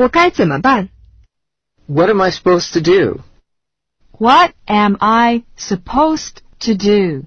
我该怎么办 What am I supposed to do? What am I supposed to do?